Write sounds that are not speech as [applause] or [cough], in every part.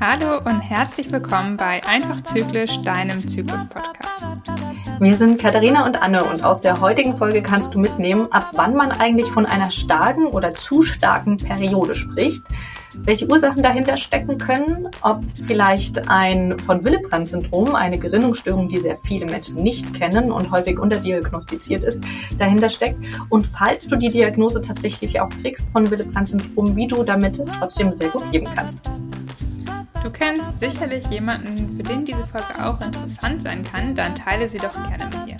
Hallo und herzlich willkommen bei Einfach Zyklisch, deinem Zyklus-Podcast. Wir sind Katharina und Anne und aus der heutigen Folge kannst du mitnehmen, ab wann man eigentlich von einer starken oder zu starken Periode spricht, welche Ursachen dahinter stecken können, ob vielleicht ein von Willebrand-Syndrom, eine Gerinnungsstörung, die sehr viele Menschen nicht kennen und häufig unterdiagnostiziert ist, dahinter steckt. Und falls du die Diagnose tatsächlich auch kriegst von Willebrand-Syndrom, wie du damit trotzdem sehr gut leben kannst. Du kennst sicherlich jemanden, für den diese Folge auch interessant sein kann, dann teile sie doch gerne mit dir.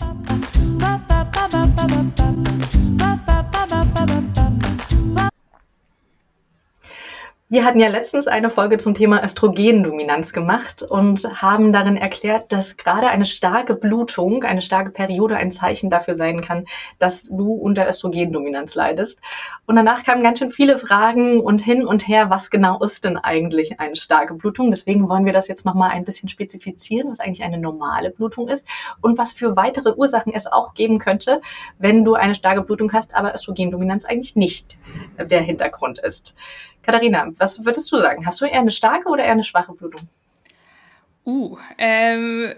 Wir hatten ja letztens eine Folge zum Thema Östrogendominanz gemacht und haben darin erklärt, dass gerade eine starke Blutung, eine starke Periode ein Zeichen dafür sein kann, dass du unter Östrogendominanz leidest. Und danach kamen ganz schön viele Fragen und hin und her, was genau ist denn eigentlich eine starke Blutung? Deswegen wollen wir das jetzt nochmal ein bisschen spezifizieren, was eigentlich eine normale Blutung ist und was für weitere Ursachen es auch geben könnte, wenn du eine starke Blutung hast, aber Östrogendominanz eigentlich nicht der Hintergrund ist. Katharina, was würdest du sagen? Hast du eher eine starke oder eher eine schwache Blutung? Uh, ähm,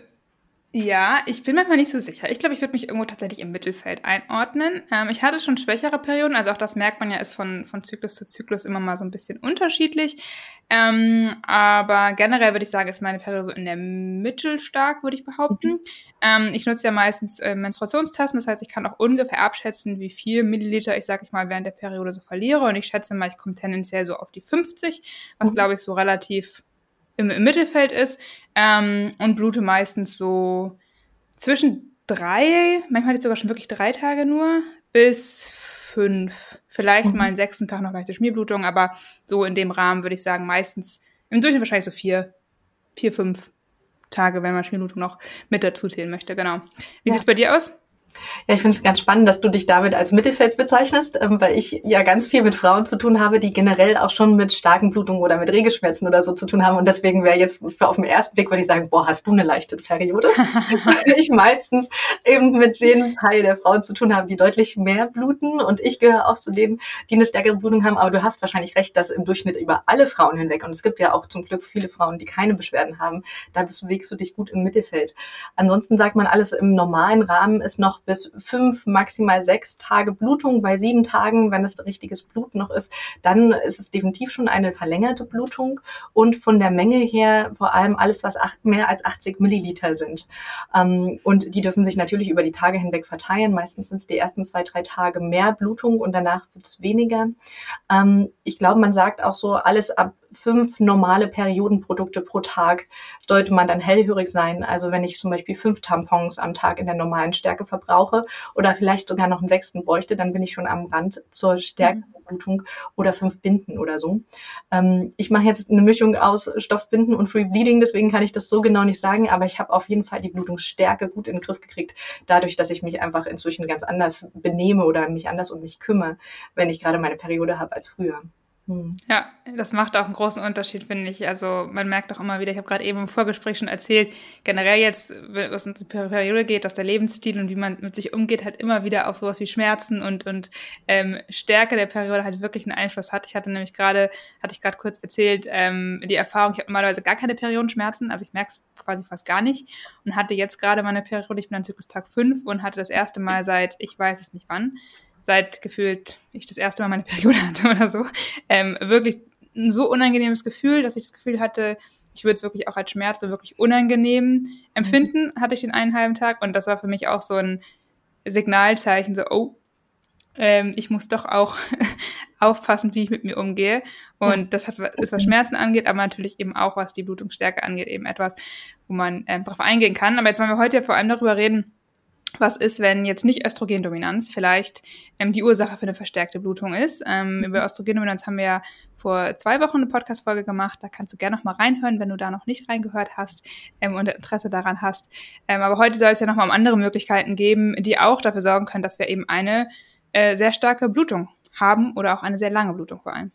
ja, ich bin manchmal nicht so sicher. Ich glaube, ich würde mich irgendwo tatsächlich im Mittelfeld einordnen. Ähm, ich hatte schon schwächere Perioden, also auch das merkt man ja, ist von, von Zyklus zu Zyklus immer mal so ein bisschen unterschiedlich. Ähm, aber generell würde ich sagen, ist meine Periode so in der Mitte stark, würde ich behaupten. Mhm. Ähm, ich nutze ja meistens äh, Menstruationstassen, das heißt, ich kann auch ungefähr abschätzen, wie viel Milliliter ich, sage ich mal, während der Periode so verliere. Und ich schätze mal, ich komme tendenziell so auf die 50, was mhm. glaube ich so relativ im, im Mittelfeld ist ähm, und blute meistens so zwischen drei, manchmal ich sogar schon wirklich drei Tage nur, bis fünf. Vielleicht mhm. mal einen sechsten Tag noch leichte Schmierblutung, aber so in dem Rahmen würde ich sagen, meistens im Durchschnitt wahrscheinlich so vier, vier, fünf Tage, wenn man Schmierblutung noch mit dazu zählen möchte, genau. Wie ja. sieht's bei dir aus? Ja, ich finde es ganz spannend, dass du dich damit als Mittelfeld bezeichnest, ähm, weil ich ja ganz viel mit Frauen zu tun habe, die generell auch schon mit starken Blutungen oder mit Regelschmerzen oder so zu tun haben. Und deswegen wäre jetzt für auf den ersten Blick, würde ich sagen, boah, hast du eine leichte Periode? [laughs] [laughs] weil ich meistens eben mit den Teil der Frauen zu tun habe, die deutlich mehr bluten. Und ich gehöre auch zu denen, die eine stärkere Blutung haben. Aber du hast wahrscheinlich recht, dass im Durchschnitt über alle Frauen hinweg, und es gibt ja auch zum Glück viele Frauen, die keine Beschwerden haben, da bewegst du dich gut im Mittelfeld. Ansonsten sagt man, alles im normalen Rahmen ist noch bis fünf, maximal sechs Tage Blutung. Bei sieben Tagen, wenn es richtiges Blut noch ist, dann ist es definitiv schon eine verlängerte Blutung. Und von der Menge her vor allem alles, was acht, mehr als 80 Milliliter sind. Ähm, und die dürfen sich natürlich über die Tage hinweg verteilen. Meistens sind es die ersten zwei, drei Tage mehr Blutung und danach wird es weniger. Ähm, ich glaube, man sagt auch so, alles ab fünf normale Periodenprodukte pro Tag sollte man dann hellhörig sein. Also wenn ich zum Beispiel fünf Tampons am Tag in der normalen Stärke verbrauche oder vielleicht sogar noch einen sechsten bräuchte, dann bin ich schon am Rand zur Stärkenblutung oder fünf Binden oder so. Ähm, ich mache jetzt eine Mischung aus Stoffbinden und Free Bleeding, deswegen kann ich das so genau nicht sagen, aber ich habe auf jeden Fall die Blutungsstärke gut in den Griff gekriegt, dadurch, dass ich mich einfach inzwischen ganz anders benehme oder mich anders um mich kümmere, wenn ich gerade meine Periode habe als früher. Hm. Ja, das macht auch einen großen Unterschied, finde ich. Also man merkt auch immer wieder, ich habe gerade eben im Vorgespräch schon erzählt, generell jetzt, was uns die Periode geht, dass der Lebensstil und wie man mit sich umgeht, halt immer wieder auf sowas wie Schmerzen und, und ähm, Stärke der Periode halt wirklich einen Einfluss hat. Ich hatte nämlich gerade, hatte ich gerade kurz erzählt, ähm, die Erfahrung, ich habe normalerweise gar keine Periodenschmerzen, also ich merke es quasi fast gar nicht und hatte jetzt gerade meine Periode, ich bin an Zyklustag 5 und hatte das erste Mal seit, ich weiß es nicht wann, seit gefühlt ich das erste Mal meine Periode [laughs] hatte oder so, ähm, wirklich ein so unangenehmes Gefühl, dass ich das Gefühl hatte, ich würde es wirklich auch als Schmerz so wirklich unangenehm empfinden, hatte ich den einen halben Tag. Und das war für mich auch so ein Signalzeichen, so, oh, ähm, ich muss doch auch [laughs] aufpassen, wie ich mit mir umgehe. Und das hat, ist, was Schmerzen angeht, aber natürlich eben auch, was die Blutungsstärke angeht, eben etwas, wo man ähm, darauf eingehen kann. Aber jetzt wollen wir heute ja vor allem darüber reden, was ist, wenn jetzt nicht Östrogendominanz vielleicht ähm, die Ursache für eine verstärkte Blutung ist. Ähm, mhm. Über Östrogendominanz haben wir ja vor zwei Wochen eine Podcast-Folge gemacht. Da kannst du gerne noch mal reinhören, wenn du da noch nicht reingehört hast ähm, und Interesse daran hast. Ähm, aber heute soll es ja noch mal um andere Möglichkeiten geben, die auch dafür sorgen können, dass wir eben eine äh, sehr starke Blutung haben oder auch eine sehr lange Blutung vor allem.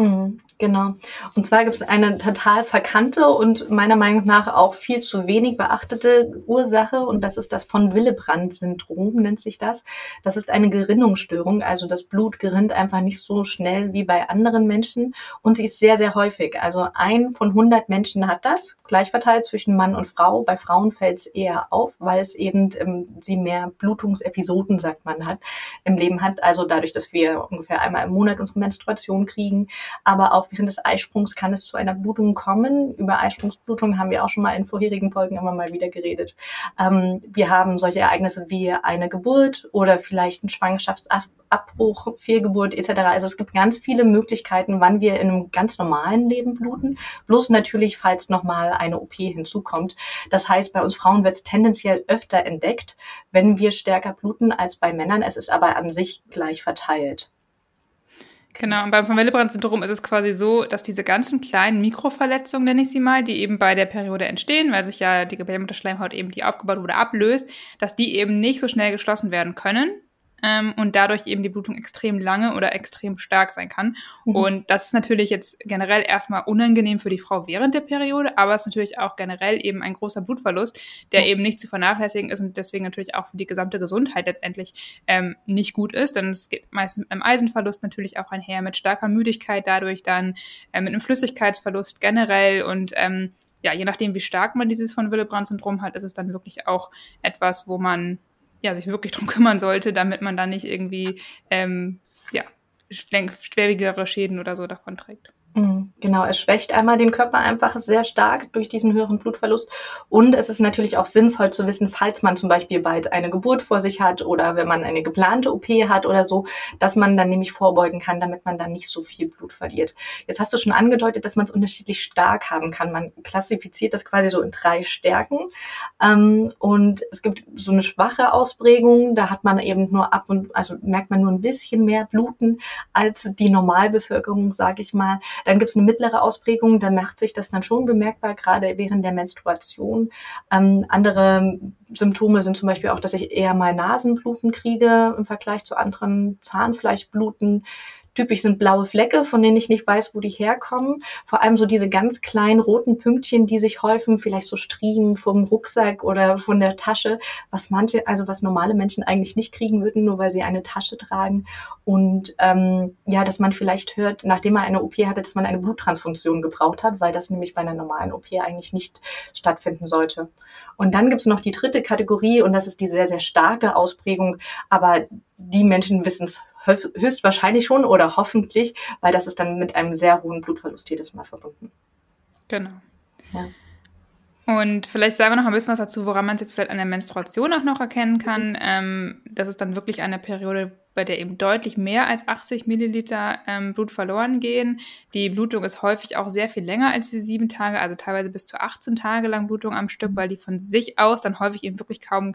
Mhm, genau. Und zwar gibt es eine total verkannte und meiner Meinung nach auch viel zu wenig beachtete Ursache und das ist das von Willebrand-Syndrom, nennt sich das. Das ist eine Gerinnungsstörung, also das Blut gerinnt einfach nicht so schnell wie bei anderen Menschen und sie ist sehr, sehr häufig. Also ein von 100 Menschen hat das, gleich verteilt zwischen Mann und Frau. Bei Frauen fällt es eher auf, weil es eben ähm, sie mehr Blutungsepisoden, sagt man, hat, im Leben hat. Also dadurch, dass wir ungefähr einmal im Monat unsere Menstruation kriegen aber auch während des Eisprungs kann es zu einer Blutung kommen. Über Eisprungsblutung haben wir auch schon mal in vorherigen Folgen immer mal wieder geredet. Ähm, wir haben solche Ereignisse wie eine Geburt oder vielleicht ein Schwangerschaftsabbruch, Fehlgeburt etc. Also es gibt ganz viele Möglichkeiten, wann wir in einem ganz normalen Leben bluten. Bloß natürlich, falls nochmal eine OP hinzukommt. Das heißt, bei uns Frauen wird es tendenziell öfter entdeckt, wenn wir stärker bluten als bei Männern. Es ist aber an sich gleich verteilt. Genau, und beim Von Willebrand-Syndrom ist es quasi so, dass diese ganzen kleinen Mikroverletzungen, nenne ich sie mal, die eben bei der Periode entstehen, weil sich ja die Gebärmutterschleimhaut eben, die aufgebaut wurde, ablöst, dass die eben nicht so schnell geschlossen werden können ähm, und dadurch eben die Blutung extrem lange oder extrem stark sein kann. Mhm. Und das ist natürlich jetzt generell erstmal unangenehm für die Frau während der Periode, aber es ist natürlich auch generell eben ein großer Blutverlust, der mhm. eben nicht zu vernachlässigen ist und deswegen natürlich auch für die gesamte Gesundheit letztendlich ähm, nicht gut ist. Denn es geht meistens mit einem Eisenverlust natürlich auch einher, mit starker Müdigkeit dadurch dann, äh, mit einem Flüssigkeitsverlust generell und ähm, ja, je nachdem, wie stark man dieses von Willebrand-Syndrom hat, ist es dann wirklich auch etwas, wo man ja, sich wirklich drum [laughs] kümmern sollte, damit man dann nicht irgendwie ähm, ja, schwerwiegendere Schäden oder so davon trägt. Mhm, genau, es schwächt einmal den Körper einfach sehr stark durch diesen höheren Blutverlust. Und es ist natürlich auch sinnvoll zu wissen, falls man zum Beispiel bald eine Geburt vor sich hat oder wenn man eine geplante OP hat oder so, dass man dann nämlich vorbeugen kann, damit man dann nicht so viel Blut verliert. Jetzt hast du schon angedeutet, dass man es unterschiedlich stark haben kann. Man klassifiziert das quasi so in drei Stärken. Ähm, und es gibt so eine schwache Ausprägung, da hat man eben nur ab und, also merkt man nur ein bisschen mehr Bluten als die Normalbevölkerung, sage ich mal. Dann gibt es eine mittlere Ausprägung, da macht sich das dann schon bemerkbar, gerade während der Menstruation. Ähm, andere Symptome sind zum Beispiel auch, dass ich eher mal Nasenbluten kriege im Vergleich zu anderen Zahnfleischbluten. Typisch sind blaue Flecke, von denen ich nicht weiß, wo die herkommen. Vor allem so diese ganz kleinen roten Pünktchen, die sich häufen, vielleicht so Striemen vom Rucksack oder von der Tasche, was manche, also was normale Menschen eigentlich nicht kriegen würden, nur weil sie eine Tasche tragen. Und ähm, ja, dass man vielleicht hört, nachdem man eine OP hatte, dass man eine Bluttransfunktion gebraucht hat, weil das nämlich bei einer normalen OP eigentlich nicht stattfinden sollte. Und dann gibt es noch die dritte Kategorie und das ist die sehr, sehr starke Ausprägung, aber die Menschen wissen es höchstwahrscheinlich schon oder hoffentlich, weil das ist dann mit einem sehr hohen Blutverlust jedes Mal verbunden. Genau. Ja. Und vielleicht sagen wir noch ein bisschen was dazu, woran man es jetzt vielleicht an der Menstruation auch noch erkennen kann. Mhm. Ähm, das ist dann wirklich eine Periode, bei der eben deutlich mehr als 80 Milliliter ähm, Blut verloren gehen. Die Blutung ist häufig auch sehr viel länger als die sieben Tage, also teilweise bis zu 18 Tage lang Blutung am Stück, weil die von sich aus dann häufig eben wirklich kaum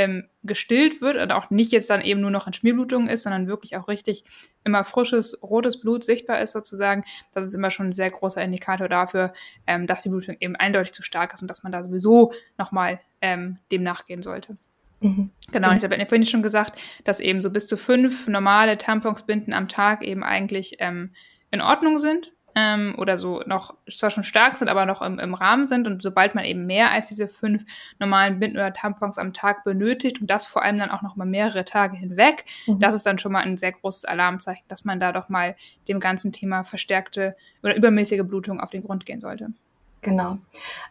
ähm, gestillt wird und auch nicht jetzt dann eben nur noch in Schmierblutungen ist, sondern wirklich auch richtig immer frisches, rotes Blut sichtbar ist sozusagen. Das ist immer schon ein sehr großer Indikator dafür, ähm, dass die Blutung eben eindeutig zu stark ist und dass man da sowieso nochmal ähm, dem nachgehen sollte. Mhm. Genau, und ich habe vorhin schon gesagt, dass eben so bis zu fünf normale Tamponsbinden am Tag eben eigentlich ähm, in Ordnung sind ähm, oder so noch zwar schon stark sind, aber noch im, im Rahmen sind. Und sobald man eben mehr als diese fünf normalen Binden oder Tampons am Tag benötigt und das vor allem dann auch noch mal mehrere Tage hinweg, mhm. das ist dann schon mal ein sehr großes Alarmzeichen, dass man da doch mal dem ganzen Thema verstärkte oder übermäßige Blutung auf den Grund gehen sollte. Genau.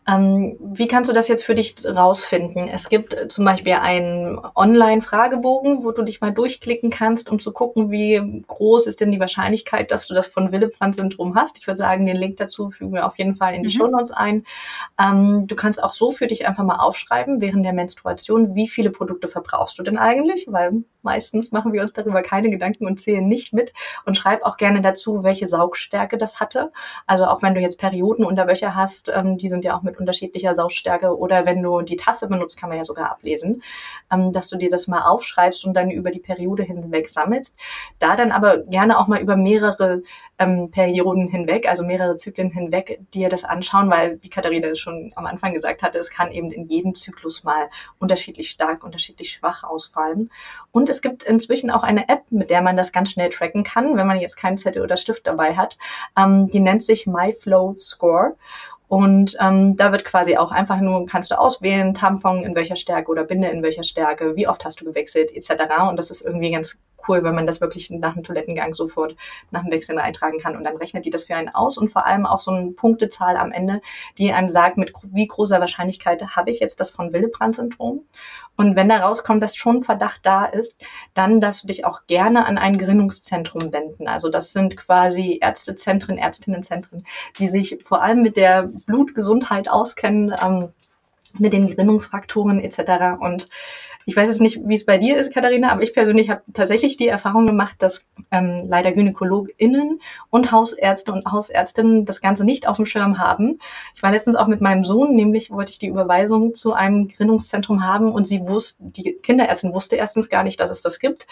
Ähm, wie kannst du das jetzt für dich rausfinden? Es gibt äh, zum Beispiel einen Online-Fragebogen, wo du dich mal durchklicken kannst, um zu gucken, wie groß ist denn die Wahrscheinlichkeit, dass du das von Willebrand-Syndrom hast. Ich würde sagen, den Link dazu fügen wir auf jeden Fall in die mhm. Show Notes ein. Ähm, du kannst auch so für dich einfach mal aufschreiben, während der Menstruation, wie viele Produkte verbrauchst du denn eigentlich? Weil meistens machen wir uns darüber keine Gedanken und zählen nicht mit. Und schreib auch gerne dazu, welche Saugstärke das hatte. Also auch wenn du jetzt Periodenunterwäsche hast, ähm, die sind ja auch mit unterschiedlicher Saugstärke oder wenn du die Tasse benutzt, kann man ja sogar ablesen, ähm, dass du dir das mal aufschreibst und dann über die Periode hinweg sammelst. Da dann aber gerne auch mal über mehrere ähm, Perioden hinweg, also mehrere Zyklen hinweg, dir das anschauen, weil, wie Katharina es schon am Anfang gesagt hatte, es kann eben in jedem Zyklus mal unterschiedlich stark, unterschiedlich schwach ausfallen. Und es gibt inzwischen auch eine App, mit der man das ganz schnell tracken kann, wenn man jetzt keinen Zettel oder Stift dabei hat. Ähm, die nennt sich MyFlow Score. Und ähm, da wird quasi auch einfach nur, kannst du auswählen, Tampon in welcher Stärke oder Binde in welcher Stärke, wie oft hast du gewechselt, etc. Und das ist irgendwie ganz cool, wenn man das wirklich nach dem Toilettengang sofort nach dem Wechseln eintragen kann. Und dann rechnet die das für einen aus und vor allem auch so eine Punktezahl am Ende, die einem sagt, mit wie großer Wahrscheinlichkeit habe ich jetzt das von Willebrand-Syndrom. Und wenn da rauskommt, dass schon Verdacht da ist, dann darfst du dich auch gerne an ein Gerinnungszentrum wenden. Also das sind quasi Ärztezentren, Ärztinnenzentren, die sich vor allem mit der Blutgesundheit auskennen, ähm, mit den Gerinnungsfaktoren etc. Und ich weiß jetzt nicht, wie es bei dir ist, Katharina, aber ich persönlich habe tatsächlich die Erfahrung gemacht, dass ähm, leider GynäkologInnen und Hausärzte und Hausärztinnen das Ganze nicht auf dem Schirm haben. Ich war letztens auch mit meinem Sohn, nämlich wollte ich die Überweisung zu einem Gründungszentrum haben und sie wusste, die Kinderärztin wusste erstens gar nicht, dass es das gibt.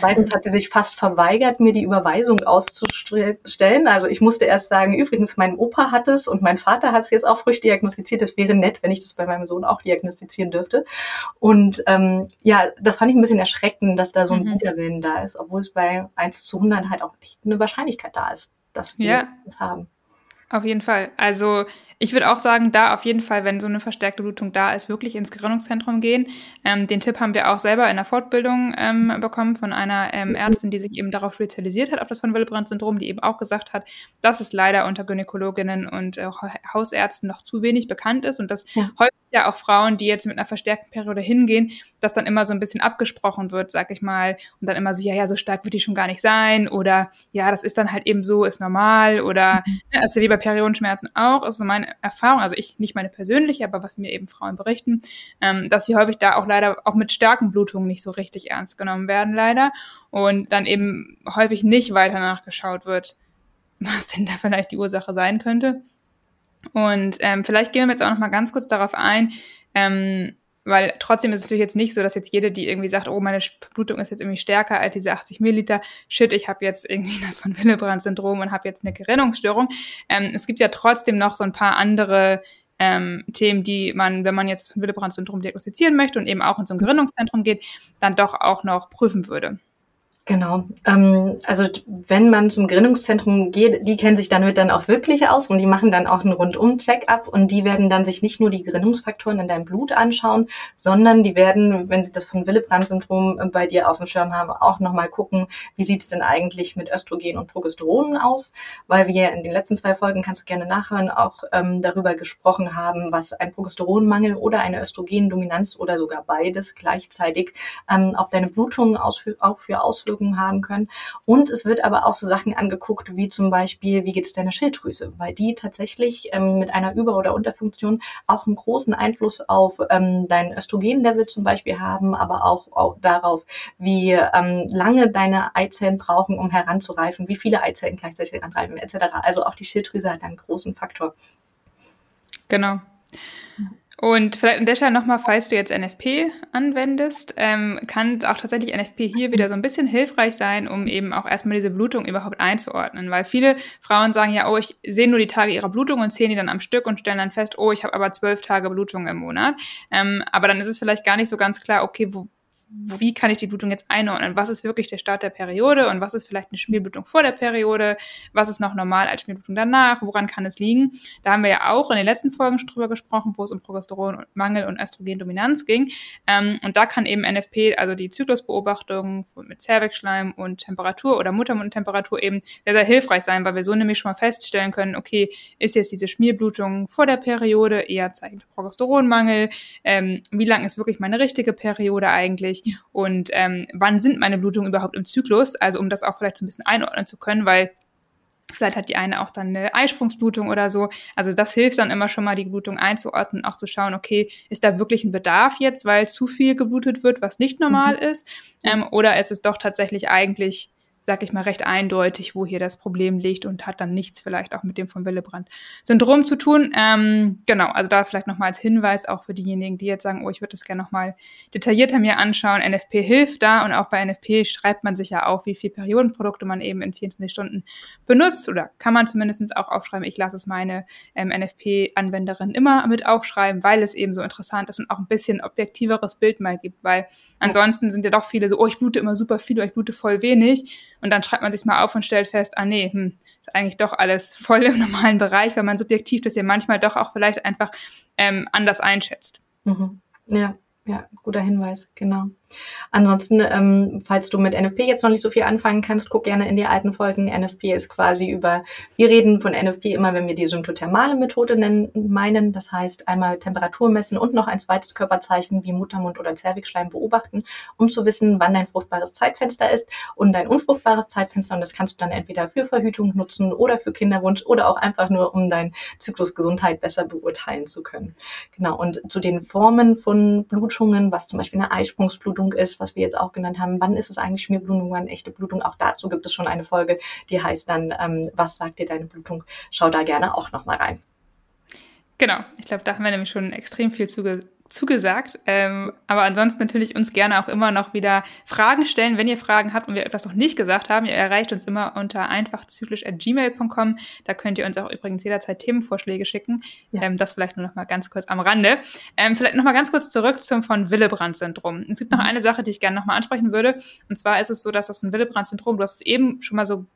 Zweitens hat sie sich fast verweigert, mir die Überweisung auszustellen. Also ich musste erst sagen, übrigens, mein Opa hat es und mein Vater hat es jetzt auch frisch diagnostiziert. Es wäre nett, wenn ich das bei meinem Sohn auch diagnostizieren dürfte. Und ähm, ja, das fand ich ein bisschen erschreckend, dass da so ein mhm. Widerwillen da ist, obwohl es bei 1 zu 100 halt auch echt eine Wahrscheinlichkeit da ist, dass wir ja. das haben. Auf jeden Fall. Also ich würde auch sagen, da auf jeden Fall, wenn so eine verstärkte Blutung da ist, wirklich ins Gerinnungszentrum gehen. Ähm, den Tipp haben wir auch selber in der Fortbildung ähm, bekommen von einer ähm. Ärztin, die sich eben darauf spezialisiert hat, auf das von Willebrand-Syndrom, die eben auch gesagt hat, dass es leider unter Gynäkologinnen und äh, Hausärzten noch zu wenig bekannt ist und dass ja. häufig ja auch Frauen, die jetzt mit einer verstärkten Periode hingehen, dass dann immer so ein bisschen abgesprochen wird, sag ich mal, und dann immer so, ja, ja, so stark wird die schon gar nicht sein oder ja, das ist dann halt eben so, ist normal oder mhm. ne, ist ja wie bei Periodenschmerzen auch, ist so meine Erfahrung, also ich nicht meine persönliche, aber was mir eben Frauen berichten, ähm, dass sie häufig da auch leider auch mit starken Blutungen nicht so richtig ernst genommen werden, leider. Und dann eben häufig nicht weiter nachgeschaut wird, [laughs] was denn da vielleicht die Ursache sein könnte. Und ähm, vielleicht gehen wir jetzt auch noch mal ganz kurz darauf ein, ähm, weil trotzdem ist es natürlich jetzt nicht so, dass jetzt jede, die irgendwie sagt, oh, meine Blutung ist jetzt irgendwie stärker als diese 80 Milliliter, shit, ich habe jetzt irgendwie [laughs] das von Willebrand-Syndrom und habe jetzt eine Gerinnungsstörung. Ähm, es gibt ja trotzdem noch so ein paar andere ähm, Themen, die man, wenn man jetzt das Willebrand-Syndrom diagnostizieren möchte und eben auch in so ein Gerinnungszentrum geht, dann doch auch noch prüfen würde. Genau. Ähm, also wenn man zum Gründungszentrum geht, die kennen sich damit dann auch wirklich aus und die machen dann auch einen Rundum-Check-up und die werden dann sich nicht nur die Gründungsfaktoren in deinem Blut anschauen, sondern die werden, wenn sie das von Willebrand-Syndrom äh, bei dir auf dem Schirm haben, auch nochmal gucken, wie sieht's denn eigentlich mit Östrogen und Progesteronen aus, weil wir in den letzten zwei Folgen, kannst du gerne nachhören, auch ähm, darüber gesprochen haben, was ein Progesteronmangel oder eine Östrogendominanz oder sogar beides gleichzeitig ähm, auf deine Blutungen auch für Auswirkungen Auswirkungen haben können. Und es wird aber auch so Sachen angeguckt, wie zum Beispiel, wie geht es deiner Schilddrüse, weil die tatsächlich ähm, mit einer Über- oder Unterfunktion auch einen großen Einfluss auf ähm, dein Östrogenlevel zum Beispiel haben, aber auch, auch darauf, wie ähm, lange deine Eizellen brauchen, um heranzureifen, wie viele Eizellen gleichzeitig heranreifen, etc. Also auch die Schilddrüse hat einen großen Faktor. Genau. Und vielleicht an der Stelle nochmal, falls du jetzt NFP anwendest, ähm, kann auch tatsächlich NFP hier wieder so ein bisschen hilfreich sein, um eben auch erstmal diese Blutung überhaupt einzuordnen. Weil viele Frauen sagen ja, oh, ich sehe nur die Tage ihrer Blutung und zählen die dann am Stück und stellen dann fest, oh, ich habe aber zwölf Tage Blutung im Monat. Ähm, aber dann ist es vielleicht gar nicht so ganz klar, okay, wo, wie kann ich die Blutung jetzt einordnen? Was ist wirklich der Start der Periode und was ist vielleicht eine Schmierblutung vor der Periode? Was ist noch normal als Schmierblutung danach? Woran kann es liegen? Da haben wir ja auch in den letzten Folgen schon drüber gesprochen, wo es um Progesteronmangel und Östrogendominanz ging. Ähm, und da kann eben NFP, also die Zyklusbeobachtung mit Zervixschleim und Temperatur oder Muttermundtemperatur eben sehr, sehr hilfreich sein, weil wir so nämlich schon mal feststellen können, okay, ist jetzt diese Schmierblutung vor der Periode eher Zeichen für Progesteronmangel? Ähm, wie lang ist wirklich meine richtige Periode eigentlich? Und ähm, wann sind meine Blutungen überhaupt im Zyklus, also um das auch vielleicht so ein bisschen einordnen zu können, weil Vielleicht hat die eine auch dann eine Eisprungsblutung oder so. Also das hilft dann immer schon mal, die Blutung einzuordnen, auch zu schauen, okay, ist da wirklich ein Bedarf jetzt, weil zu viel geblutet wird, was nicht normal mhm. ist? Ähm, oder ist es doch tatsächlich eigentlich sag ich mal, recht eindeutig, wo hier das Problem liegt und hat dann nichts vielleicht auch mit dem von Willebrand-Syndrom zu tun. Ähm, genau, also da vielleicht nochmal als Hinweis auch für diejenigen, die jetzt sagen, oh, ich würde das gerne nochmal detaillierter mir anschauen. NFP hilft da und auch bei NFP schreibt man sich ja auf, wie viele Periodenprodukte man eben in 24 Stunden benutzt oder kann man zumindest auch aufschreiben. Ich lasse es meine ähm, NFP-Anwenderin immer mit aufschreiben, weil es eben so interessant ist und auch ein bisschen objektiveres Bild mal gibt, weil ansonsten sind ja doch viele so, oh, ich blute immer super viel oder ich blute voll wenig und dann schreibt man sich mal auf und stellt fest, ah nee, hm, ist eigentlich doch alles voll [laughs] im normalen Bereich, weil man subjektiv das ja manchmal doch auch vielleicht einfach ähm, anders einschätzt. Mhm. Ja, ja, guter Hinweis, genau. Ansonsten, ähm, falls du mit NFP jetzt noch nicht so viel anfangen kannst, guck gerne in die alten Folgen. NFP ist quasi über, wir reden von NFP immer, wenn wir die symptothermale Methode nennen, meinen. Das heißt, einmal Temperatur messen und noch ein zweites Körperzeichen wie Muttermund oder Zervixschleim beobachten, um zu wissen, wann dein fruchtbares Zeitfenster ist und dein unfruchtbares Zeitfenster. Und das kannst du dann entweder für Verhütung nutzen oder für Kinderwunsch oder auch einfach nur, um dein Zyklusgesundheit besser beurteilen zu können. Genau. Und zu den Formen von Blutungen, was zum Beispiel eine Eisprungsblutung Schmierblutung ist, was wir jetzt auch genannt haben. Wann ist es eigentlich Schmierblutung, wann echte Blutung? Auch dazu gibt es schon eine Folge, die heißt dann, ähm, was sagt dir deine Blutung? Schau da gerne auch nochmal rein. Genau, ich glaube, da haben wir nämlich schon extrem viel zuge zugesagt. Ähm, aber ansonsten natürlich uns gerne auch immer noch wieder Fragen stellen, wenn ihr Fragen habt und wir etwas noch nicht gesagt haben. Ihr erreicht uns immer unter einfachzyklisch.gmail.com. Da könnt ihr uns auch übrigens jederzeit Themenvorschläge schicken. Ja. Ähm, das vielleicht nur noch mal ganz kurz am Rande. Ähm, vielleicht noch mal ganz kurz zurück zum von Willebrand-Syndrom. Es gibt noch mhm. eine Sache, die ich gerne noch mal ansprechen würde. Und zwar ist es so, dass das von Willebrand-Syndrom, du hast es eben schon mal so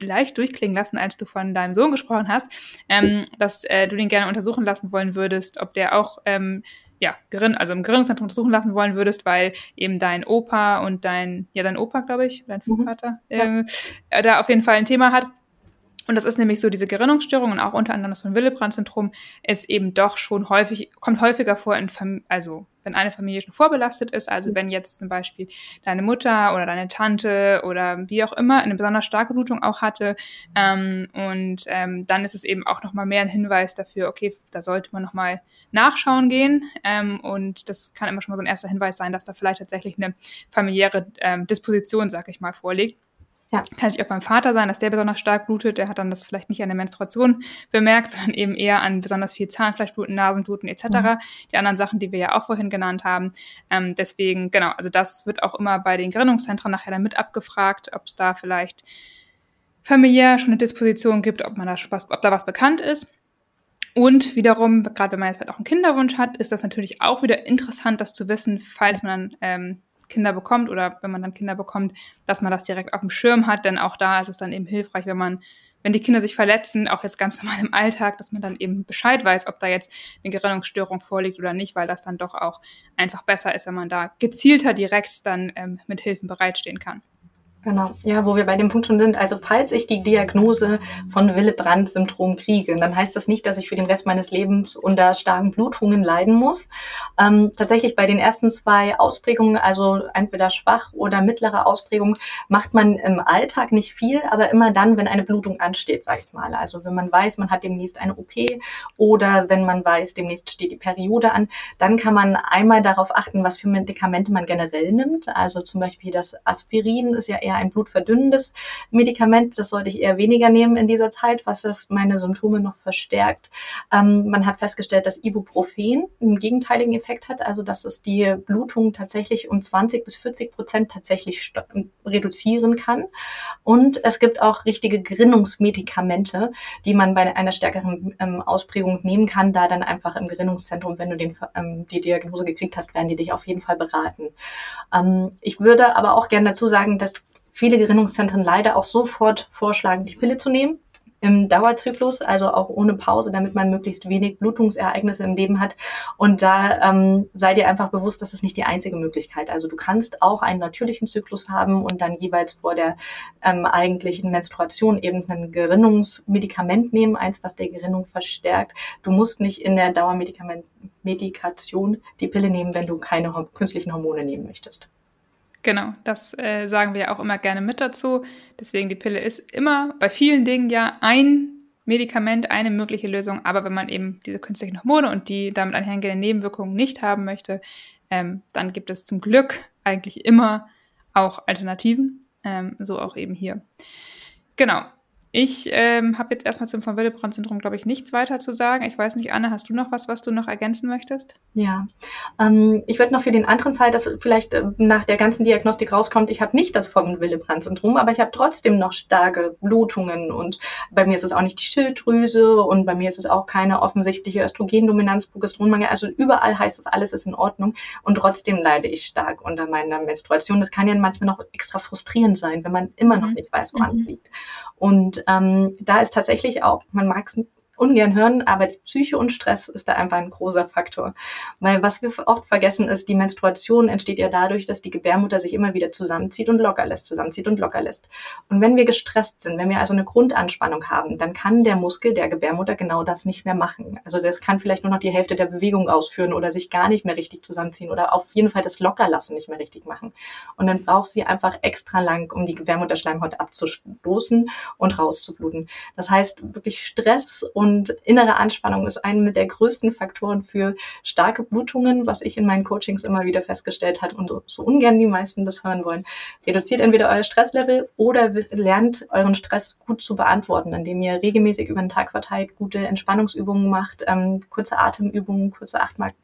leicht durchklingen lassen, als du von deinem Sohn gesprochen hast, ähm, dass äh, du den gerne untersuchen lassen wollen würdest, ob der auch ähm, ja, Gerinnung, also im Gerinnungszentrum untersuchen lassen wollen würdest, weil eben dein Opa und dein, ja, dein Opa, glaube ich, dein mhm. Vater, mhm. äh, da auf jeden Fall ein Thema hat. Und das ist nämlich so, diese Gerinnungsstörung und auch unter anderem das von Willebrand-Syndrom ist eben doch schon häufig, kommt häufiger vor in, Fam also wenn eine Familie schon vorbelastet ist, also mhm. wenn jetzt zum Beispiel deine Mutter oder deine Tante oder wie auch immer eine besonders starke Blutung auch hatte, ähm, und ähm, dann ist es eben auch nochmal mehr ein Hinweis dafür, okay, da sollte man nochmal nachschauen gehen, ähm, und das kann immer schon mal so ein erster Hinweis sein, dass da vielleicht tatsächlich eine familiäre ähm, Disposition, sag ich mal, vorliegt. Ja. Kann natürlich auch beim Vater sein, dass der besonders stark blutet. Der hat dann das vielleicht nicht an der Menstruation bemerkt, sondern eben eher an besonders viel Zahnfleischbluten, Nasenbluten etc. Mhm. Die anderen Sachen, die wir ja auch vorhin genannt haben. Ähm, deswegen, genau, also das wird auch immer bei den Gerinnungszentren nachher dann mit abgefragt, ob es da vielleicht familiär schon eine Disposition gibt, ob man da was, ob da was bekannt ist. Und wiederum, gerade wenn man jetzt vielleicht auch einen Kinderwunsch hat, ist das natürlich auch wieder interessant, das zu wissen, falls man dann ähm, Kinder bekommt oder wenn man dann Kinder bekommt, dass man das direkt auf dem Schirm hat, denn auch da ist es dann eben hilfreich, wenn man wenn die Kinder sich verletzen, auch jetzt ganz [laughs] normal im Alltag, dass man dann eben Bescheid weiß, ob da jetzt eine Gerinnungsstörung vorliegt oder nicht, weil das dann doch auch einfach besser ist, wenn man da gezielter direkt dann ähm, mit Hilfen bereitstehen kann. Genau, ja, wo wir bei dem Punkt schon sind. Also falls ich die Diagnose von Willebrand-Syndrom kriege, dann heißt das nicht, dass ich für den Rest meines Lebens unter starken Blutungen leiden muss. Ähm, tatsächlich bei den ersten zwei Ausprägungen, also entweder schwach oder mittlere Ausprägung, macht man im Alltag nicht viel, aber immer dann, wenn eine Blutung ansteht, sage ich mal. Also wenn man weiß, man hat demnächst eine OP oder wenn man weiß, demnächst steht die Periode an, dann kann man einmal darauf achten, was für Medikamente man generell nimmt. Also zum Beispiel das Aspirin ist ja eher eher ein blutverdünnendes Medikament. Das sollte ich eher weniger nehmen in dieser Zeit, was das meine Symptome noch verstärkt. Ähm, man hat festgestellt, dass Ibuprofen einen gegenteiligen Effekt hat, also dass es die Blutung tatsächlich um 20 bis 40 Prozent tatsächlich reduzieren kann. Und es gibt auch richtige Gerinnungsmedikamente, die man bei einer stärkeren ähm, Ausprägung nehmen kann, da dann einfach im Gerinnungszentrum, wenn du den, ähm, die Diagnose gekriegt hast, werden die dich auf jeden Fall beraten. Ähm, ich würde aber auch gerne dazu sagen, dass viele Gerinnungszentren leider auch sofort vorschlagen, die Pille zu nehmen im Dauerzyklus, also auch ohne Pause, damit man möglichst wenig Blutungsereignisse im Leben hat. Und da ähm, sei dir einfach bewusst, das ist nicht die einzige Möglichkeit. Also du kannst auch einen natürlichen Zyklus haben und dann jeweils vor der ähm, eigentlichen Menstruation eben ein Gerinnungsmedikament nehmen, eins, was der Gerinnung verstärkt. Du musst nicht in der Dauermedikation die Pille nehmen, wenn du keine künstlichen Hormone nehmen möchtest. Genau, das äh, sagen wir auch immer gerne mit dazu. Deswegen die Pille ist immer bei vielen Dingen ja ein Medikament, eine mögliche Lösung. Aber wenn man eben diese künstlichen Hormone und die damit einhergehenden Nebenwirkungen nicht haben möchte, ähm, dann gibt es zum Glück eigentlich immer auch Alternativen. Ähm, so auch eben hier. Genau. Ich ähm, habe jetzt erstmal zum von Willebrand-Syndrom, glaube ich, nichts weiter zu sagen. Ich weiß nicht, Anne, hast du noch was, was du noch ergänzen möchtest? Ja, ähm, ich würde noch für den anderen Fall, dass vielleicht äh, nach der ganzen Diagnostik rauskommt, ich habe nicht das von Willebrand-Syndrom, aber ich habe trotzdem noch starke Blutungen und bei mir ist es auch nicht die Schilddrüse und bei mir ist es auch keine offensichtliche Östrogendominanz, Progesteronmangel. Also überall heißt es, alles ist in Ordnung und trotzdem leide ich stark unter meiner Menstruation. Das kann ja manchmal noch extra frustrierend sein, wenn man immer noch mhm. nicht weiß, woran es mhm. liegt. Und ähm, da ist tatsächlich auch, man mag es ungern hören, aber die Psyche und Stress ist da einfach ein großer Faktor. Weil was wir oft vergessen ist, die Menstruation entsteht ja dadurch, dass die Gebärmutter sich immer wieder zusammenzieht und locker lässt, zusammenzieht und locker lässt. Und wenn wir gestresst sind, wenn wir also eine Grundanspannung haben, dann kann der Muskel der Gebärmutter genau das nicht mehr machen. Also das kann vielleicht nur noch die Hälfte der Bewegung ausführen oder sich gar nicht mehr richtig zusammenziehen oder auf jeden Fall das Lockerlassen nicht mehr richtig machen. Und dann braucht sie einfach extra lang, um die Gebärmutterschleimhaut abzustoßen und rauszubluten. Das heißt, wirklich Stress und und innere Anspannung ist einer der größten Faktoren für starke Blutungen, was ich in meinen Coachings immer wieder festgestellt habe und so ungern die meisten das hören wollen. Reduziert entweder euer Stresslevel oder lernt euren Stress gut zu beantworten, indem ihr regelmäßig über den Tag verteilt gute Entspannungsübungen macht, ähm, kurze Atemübungen, kurze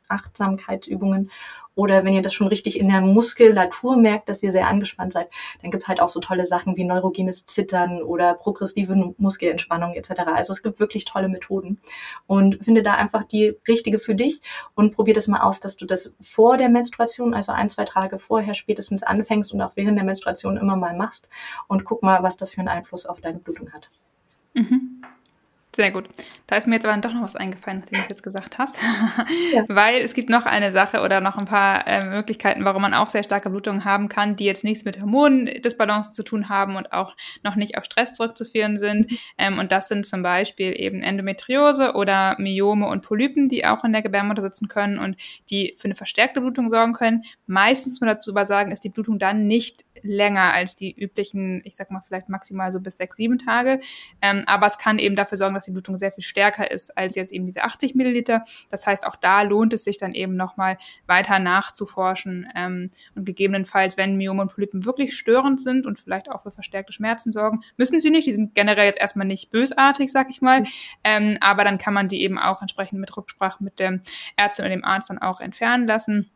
Achtsamkeitsübungen oder wenn ihr das schon richtig in der Muskulatur merkt, dass ihr sehr angespannt seid, dann gibt es halt auch so tolle Sachen wie neurogenes Zittern oder progressive Muskelentspannung etc. Also es gibt wirklich tolle Methoden. Und finde da einfach die richtige für dich und probier das mal aus, dass du das vor der Menstruation, also ein, zwei Tage vorher spätestens anfängst und auch während der Menstruation immer mal machst und guck mal, was das für einen Einfluss auf deine Blutung hat. Mhm. Sehr gut. Da ist mir jetzt aber doch noch was eingefallen, nachdem du es jetzt gesagt hast. [laughs] ja. Weil es gibt noch eine Sache oder noch ein paar äh, Möglichkeiten, warum man auch sehr starke Blutungen haben kann, die jetzt nichts mit Hormondisbalance zu tun haben und auch noch nicht auf Stress zurückzuführen sind. Mhm. Ähm, und das sind zum Beispiel eben Endometriose oder Myome und Polypen, die auch in der Gebärmutter sitzen können und die für eine verstärkte Blutung sorgen können. Meistens muss man dazu aber sagen, ist die Blutung dann nicht länger als die üblichen, ich sag mal vielleicht maximal so bis sechs, sieben Tage. Ähm, aber es kann eben dafür sorgen, dass die Blutung sehr viel stärker ist als jetzt eben diese 80 Milliliter. Das heißt, auch da lohnt es sich dann eben nochmal weiter nachzuforschen ähm, und gegebenenfalls, wenn Myome und Polypen wirklich störend sind und vielleicht auch für verstärkte Schmerzen sorgen, müssen sie nicht. Die sind generell jetzt erstmal nicht bösartig, sag ich mal. Ähm, aber dann kann man die eben auch entsprechend mit Rücksprache mit dem Ärztin oder dem Arzt dann auch entfernen lassen.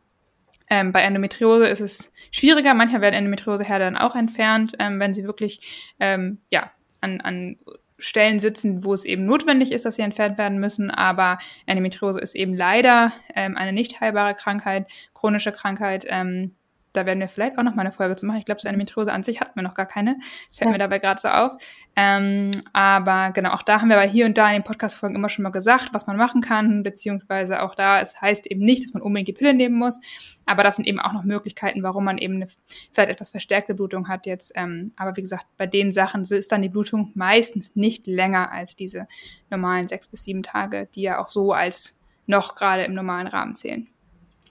Ähm, bei Endometriose ist es schwieriger. Manchmal werden Endometrioseherde dann auch entfernt, ähm, wenn sie wirklich ähm, ja, an, an Stellen sitzen, wo es eben notwendig ist, dass sie entfernt werden müssen. Aber Endometriose ist eben leider ähm, eine nicht heilbare Krankheit, chronische Krankheit, ähm, da werden wir vielleicht auch noch mal eine Folge zu machen. Ich glaube, so eine Metrose an sich hatten wir noch gar keine. Fällt ja. mir dabei gerade so auf. Ähm, aber genau, auch da haben wir aber hier und da in den Podcast-Folgen immer schon mal gesagt, was man machen kann, beziehungsweise auch da, es heißt eben nicht, dass man unbedingt die Pille nehmen muss, aber das sind eben auch noch Möglichkeiten, warum man eben eine vielleicht etwas verstärkte Blutung hat jetzt. Ähm, aber wie gesagt, bei den Sachen ist dann die Blutung meistens nicht länger als diese normalen sechs bis sieben Tage, die ja auch so als noch gerade im normalen Rahmen zählen.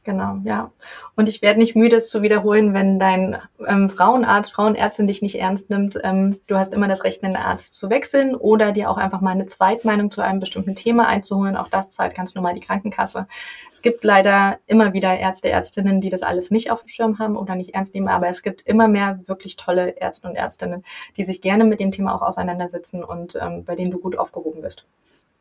Genau, ja. Und ich werde nicht müde, es zu wiederholen, wenn dein ähm, Frauenarzt, Frauenärztin dich nicht ernst nimmt. Ähm, du hast immer das Recht, einen Arzt zu wechseln oder dir auch einfach mal eine Zweitmeinung zu einem bestimmten Thema einzuholen. Auch das zahlt ganz normal die Krankenkasse. Es gibt leider immer wieder Ärzte, Ärztinnen, die das alles nicht auf dem Schirm haben oder nicht ernst nehmen, aber es gibt immer mehr wirklich tolle Ärzte und Ärztinnen, die sich gerne mit dem Thema auch auseinandersetzen und ähm, bei denen du gut aufgehoben bist.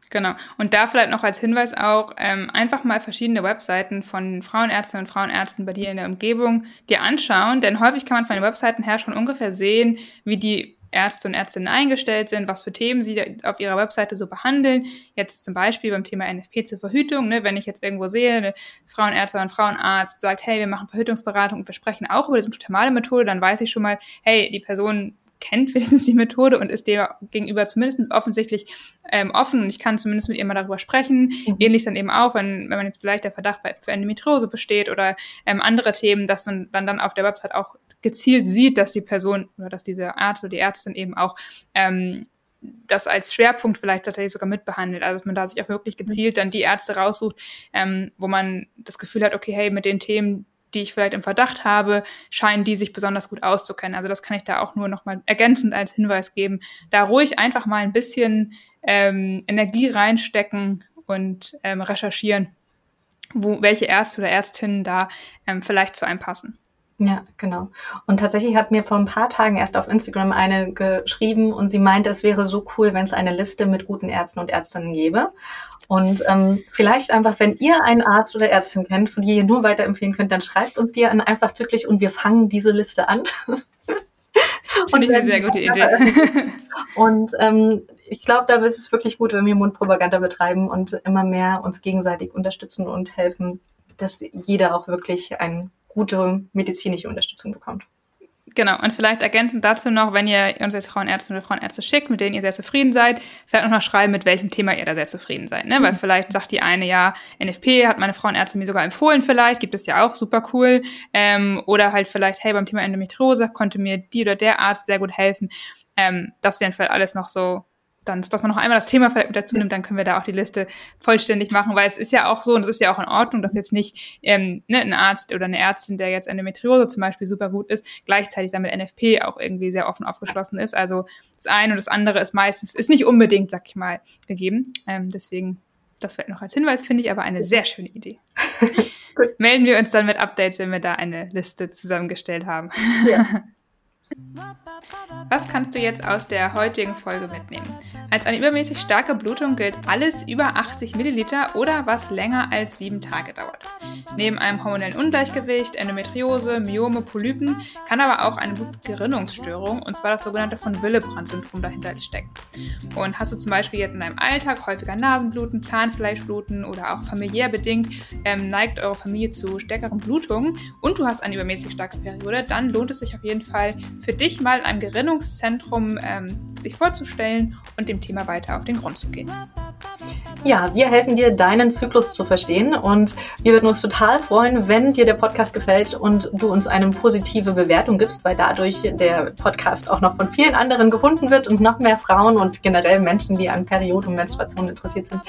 Genau. Und da vielleicht noch als Hinweis auch, ähm, einfach mal verschiedene Webseiten von Frauenärztinnen und Frauenärzten bei dir in der Umgebung dir anschauen, denn häufig kann man von den Webseiten her schon ungefähr sehen, wie die Ärzte und Ärztinnen eingestellt sind, was für Themen sie auf ihrer Webseite so behandeln. Jetzt zum Beispiel beim Thema NFP zur Verhütung, ne, wenn ich jetzt irgendwo sehe, eine Frauenärztin oder ein Frauenarzt sagt, hey, wir machen Verhütungsberatung und wir sprechen auch über diese thermale Methode, dann weiß ich schon mal, hey, die Person kennt wenigstens die Methode und ist dem gegenüber zumindest offensichtlich ähm, offen und ich kann zumindest mit ihr mal darüber sprechen. Mhm. Ähnlich dann eben auch, wenn, wenn man jetzt vielleicht der Verdacht bei, für Endometriose besteht oder ähm, andere Themen, dass man dann, dann auf der Website auch gezielt sieht, dass die Person oder dass diese Arzt oder die Ärztin eben auch ähm, das als Schwerpunkt vielleicht tatsächlich sogar mitbehandelt. Also dass man da sich auch wirklich gezielt dann die Ärzte raussucht, ähm, wo man das Gefühl hat, okay, hey, mit den Themen, die ich vielleicht im Verdacht habe, scheinen die sich besonders gut auszukennen. Also das kann ich da auch nur noch mal ergänzend als Hinweis geben. Da ruhig einfach mal ein bisschen ähm, Energie reinstecken und ähm, recherchieren, wo welche Ärzte oder Ärztinnen da ähm, vielleicht zu einem passen. Ja, genau. Und tatsächlich hat mir vor ein paar Tagen erst auf Instagram eine geschrieben und sie meinte, es wäre so cool, wenn es eine Liste mit guten Ärzten und Ärztinnen gäbe. Und ähm, vielleicht einfach, wenn ihr einen Arzt oder Ärztin kennt, von die ihr nur weiterempfehlen könnt, dann schreibt uns die an einfach zügig und wir fangen diese Liste an. [laughs] und eine sehr gute Idee. [laughs] und ähm, ich glaube, da ist es wirklich gut, wenn wir Mundpropaganda betreiben und immer mehr uns gegenseitig unterstützen und helfen, dass jeder auch wirklich ein gute medizinische Unterstützung bekommt. Genau, und vielleicht ergänzend dazu noch, wenn ihr uns jetzt Frauenärzte oder Frauenärzte schickt, mit denen ihr sehr zufrieden seid, vielleicht noch mal schreiben, mit welchem Thema ihr da sehr zufrieden seid. Ne? Mhm. Weil vielleicht sagt die eine, ja, NFP hat meine Frauenärzte mir sogar empfohlen vielleicht, gibt es ja auch, super cool. Ähm, oder halt vielleicht, hey, beim Thema Endometriose konnte mir die oder der Arzt sehr gut helfen. Ähm, das wären vielleicht alles noch so dann, dass man noch einmal das Thema vielleicht mit dazu nimmt, dann können wir da auch die Liste vollständig machen, weil es ist ja auch so, und es ist ja auch in Ordnung, dass jetzt nicht ähm, ne, ein Arzt oder eine Ärztin, der jetzt Endometriose zum Beispiel super gut ist, gleichzeitig damit NFP auch irgendwie sehr offen aufgeschlossen ist. Also das eine und das andere ist meistens, ist nicht unbedingt, sag ich mal, gegeben. Ähm, deswegen, das fällt noch als Hinweis, finde ich, aber eine sehr schöne Idee. [laughs] Melden wir uns dann mit Updates, wenn wir da eine Liste zusammengestellt haben. Ja. [laughs] Was kannst du jetzt aus der heutigen Folge mitnehmen? Als eine übermäßig starke Blutung gilt alles über 80 Milliliter oder was länger als sieben Tage dauert. Neben einem hormonellen Ungleichgewicht, Endometriose, Myome, Polypen kann aber auch eine Blutgerinnungsstörung, und zwar das sogenannte von Willebrand-Syndrom dahinter stecken. Und hast du zum Beispiel jetzt in deinem Alltag häufiger Nasenbluten, Zahnfleischbluten oder auch familiär bedingt ähm, neigt eure Familie zu stärkeren Blutungen und du hast eine übermäßig starke Periode, dann lohnt es sich auf jeden Fall für dich mal in einem Gerinnungszentrum ähm, sich vorzustellen und dem Thema weiter auf den Grund zu gehen. Ja, wir helfen dir, deinen Zyklus zu verstehen und wir würden uns total freuen, wenn dir der Podcast gefällt und du uns eine positive Bewertung gibst, weil dadurch der Podcast auch noch von vielen anderen gefunden wird und noch mehr Frauen und generell Menschen, die an Periode und Menstruation interessiert sind,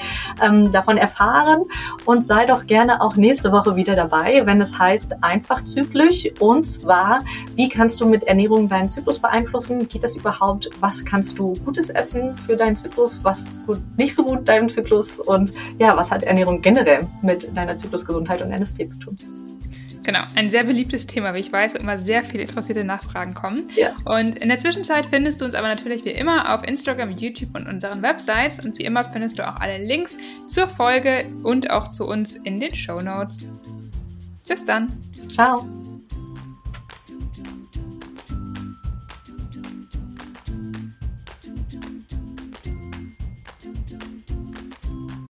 ähm, davon erfahren. Und sei doch gerne auch nächste Woche wieder dabei, wenn es heißt einfach zyklisch und zwar, wie kannst du mit Ernährung deinen Zyklus beeinflussen? Geht das überhaupt? Was kannst du Gutes essen für deinen Zyklus? Was nicht so gut deinem Zyklus? Und ja, was hat Ernährung generell mit deiner Zyklusgesundheit und NFP zu tun? Genau, ein sehr beliebtes Thema, wie ich weiß, wo immer sehr viele interessierte Nachfragen kommen. Ja. Und in der Zwischenzeit findest du uns aber natürlich wie immer auf Instagram, YouTube und unseren Websites. Und wie immer findest du auch alle Links zur Folge und auch zu uns in den Show Notes. Bis dann. Ciao.